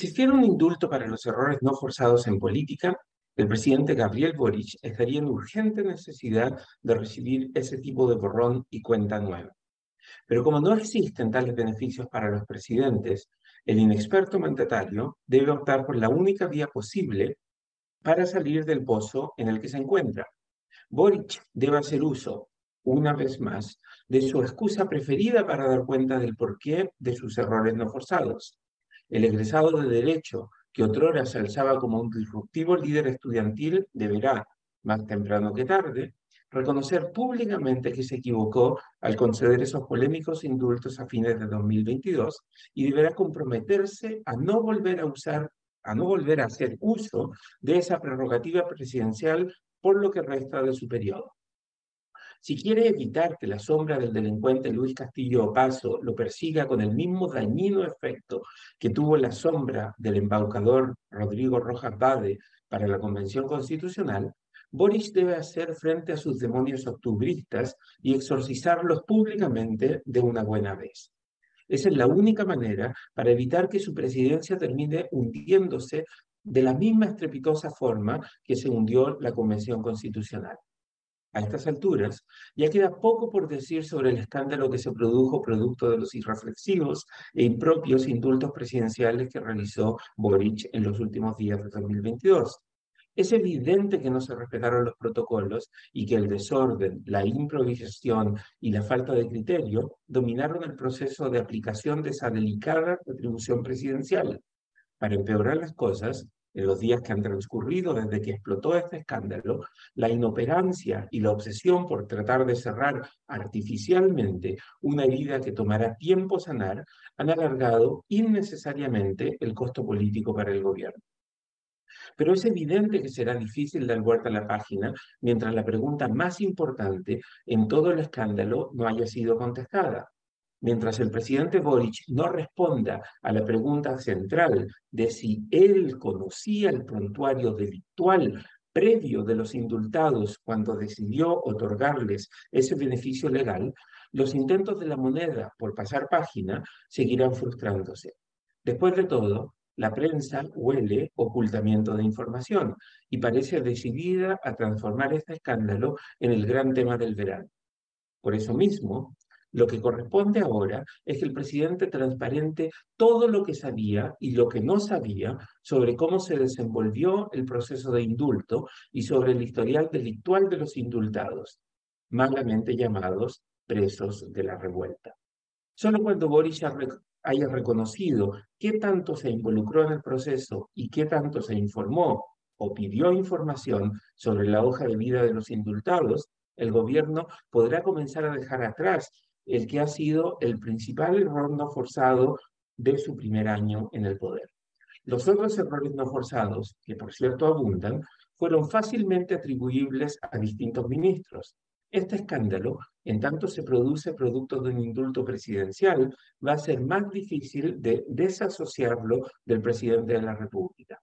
existiera un indulto para los errores no forzados en política, el presidente Gabriel Boric estaría en urgente necesidad de recibir ese tipo de borrón y cuenta nueva. Pero como no existen tales beneficios para los presidentes, el inexperto mandatario debe optar por la única vía posible para salir del pozo en el que se encuentra. Boric debe hacer uso, una vez más, de su excusa preferida para dar cuenta del porqué de sus errores no forzados. El egresado de Derecho, que otrora se alzaba como un disruptivo líder estudiantil, deberá, más temprano que tarde, reconocer públicamente que se equivocó al conceder esos polémicos indultos a fines de 2022 y deberá comprometerse a no volver a usar, a no volver a hacer uso de esa prerrogativa presidencial por lo que resta de su periodo. Si quiere evitar que la sombra del delincuente Luis Castillo Opaso lo persiga con el mismo dañino efecto que tuvo la sombra del embaucador Rodrigo Rojas Bade para la Convención Constitucional, Boris debe hacer frente a sus demonios octubristas y exorcizarlos públicamente de una buena vez. Esa es la única manera para evitar que su presidencia termine hundiéndose de la misma estrepitosa forma que se hundió la Convención Constitucional. A estas alturas, ya queda poco por decir sobre el escándalo que se produjo producto de los irreflexivos e impropios indultos presidenciales que realizó Boric en los últimos días de 2022. Es evidente que no se respetaron los protocolos y que el desorden, la improvisación y la falta de criterio dominaron el proceso de aplicación de esa delicada atribución presidencial. Para empeorar las cosas, en los días que han transcurrido desde que explotó este escándalo, la inoperancia y la obsesión por tratar de cerrar artificialmente una herida que tomará tiempo sanar han alargado innecesariamente el costo político para el gobierno. Pero es evidente que será difícil dar vuelta a la página mientras la pregunta más importante en todo el escándalo no haya sido contestada. Mientras el presidente Boric no responda a la pregunta central de si él conocía el prontuario delictual previo de los indultados cuando decidió otorgarles ese beneficio legal, los intentos de la moneda por pasar página seguirán frustrándose. Después de todo, la prensa huele ocultamiento de información y parece decidida a transformar este escándalo en el gran tema del verano. Por eso mismo, lo que corresponde ahora es que el presidente transparente todo lo que sabía y lo que no sabía sobre cómo se desenvolvió el proceso de indulto y sobre el historial delictual de los indultados, malamente llamados presos de la revuelta. Solo cuando Boris haya reconocido qué tanto se involucró en el proceso y qué tanto se informó o pidió información sobre la hoja de vida de los indultados, el gobierno podrá comenzar a dejar atrás el que ha sido el principal error no forzado de su primer año en el poder. Los otros errores no forzados, que por cierto abundan, fueron fácilmente atribuibles a distintos ministros, este escándalo, en tanto se produce producto de un indulto presidencial, va a ser más difícil de desasociarlo del presidente de la República.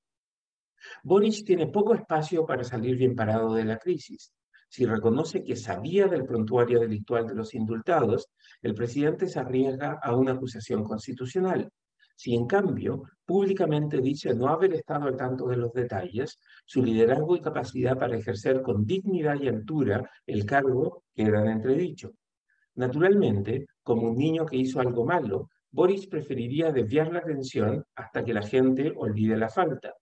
Boris tiene poco espacio para salir bien parado de la crisis. Si reconoce que sabía del prontuario delictual de los indultados, el presidente se arriesga a una acusación constitucional. Si en cambio públicamente dice no haber estado al tanto de los detalles, su liderazgo y capacidad para ejercer con dignidad y altura el cargo queda en entredicho. Naturalmente, como un niño que hizo algo malo, Boris preferiría desviar la atención hasta que la gente olvide la falta.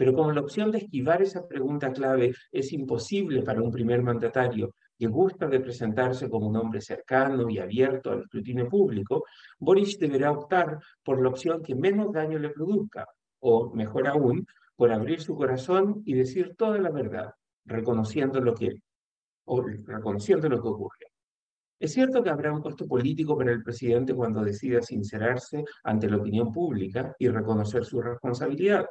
Pero como la opción de esquivar esa pregunta clave es imposible para un primer mandatario que gusta de presentarse como un hombre cercano y abierto al escrutinio público, Boris deberá optar por la opción que menos daño le produzca, o mejor aún, por abrir su corazón y decir toda la verdad, reconociendo lo que, o reconociendo lo que ocurre. Es cierto que habrá un costo político para el presidente cuando decida sincerarse ante la opinión pública y reconocer su responsabilidad.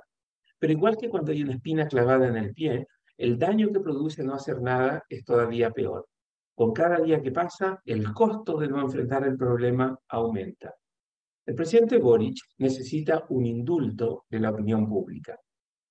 Pero igual que cuando hay una espina clavada en el pie, el daño que produce no hacer nada es todavía peor. Con cada día que pasa, el costo de no enfrentar el problema aumenta. El presidente Boric necesita un indulto de la opinión pública.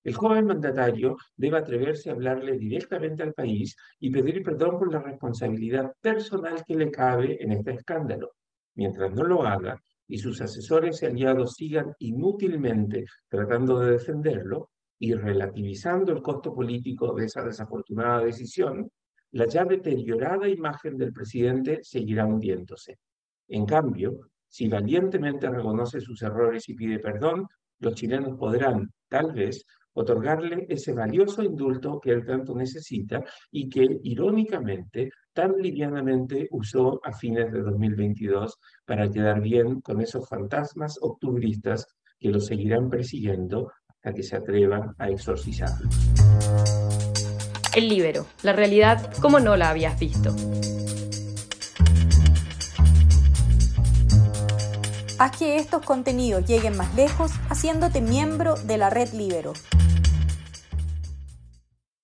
El joven mandatario debe atreverse a hablarle directamente al país y pedir perdón por la responsabilidad personal que le cabe en este escándalo. Mientras no lo haga, y sus asesores y aliados sigan inútilmente tratando de defenderlo y relativizando el costo político de esa desafortunada decisión, la ya deteriorada imagen del presidente seguirá hundiéndose. En cambio, si valientemente reconoce sus errores y pide perdón, los chilenos podrán, tal vez, otorgarle ese valioso indulto que él tanto necesita y que, irónicamente, tan livianamente usó a fines de 2022 para quedar bien con esos fantasmas octubristas que lo seguirán persiguiendo hasta que se atrevan a exorcizarlo. El libero, la realidad como no la habías visto. Haz que estos contenidos lleguen más lejos haciéndote miembro de la red Libero.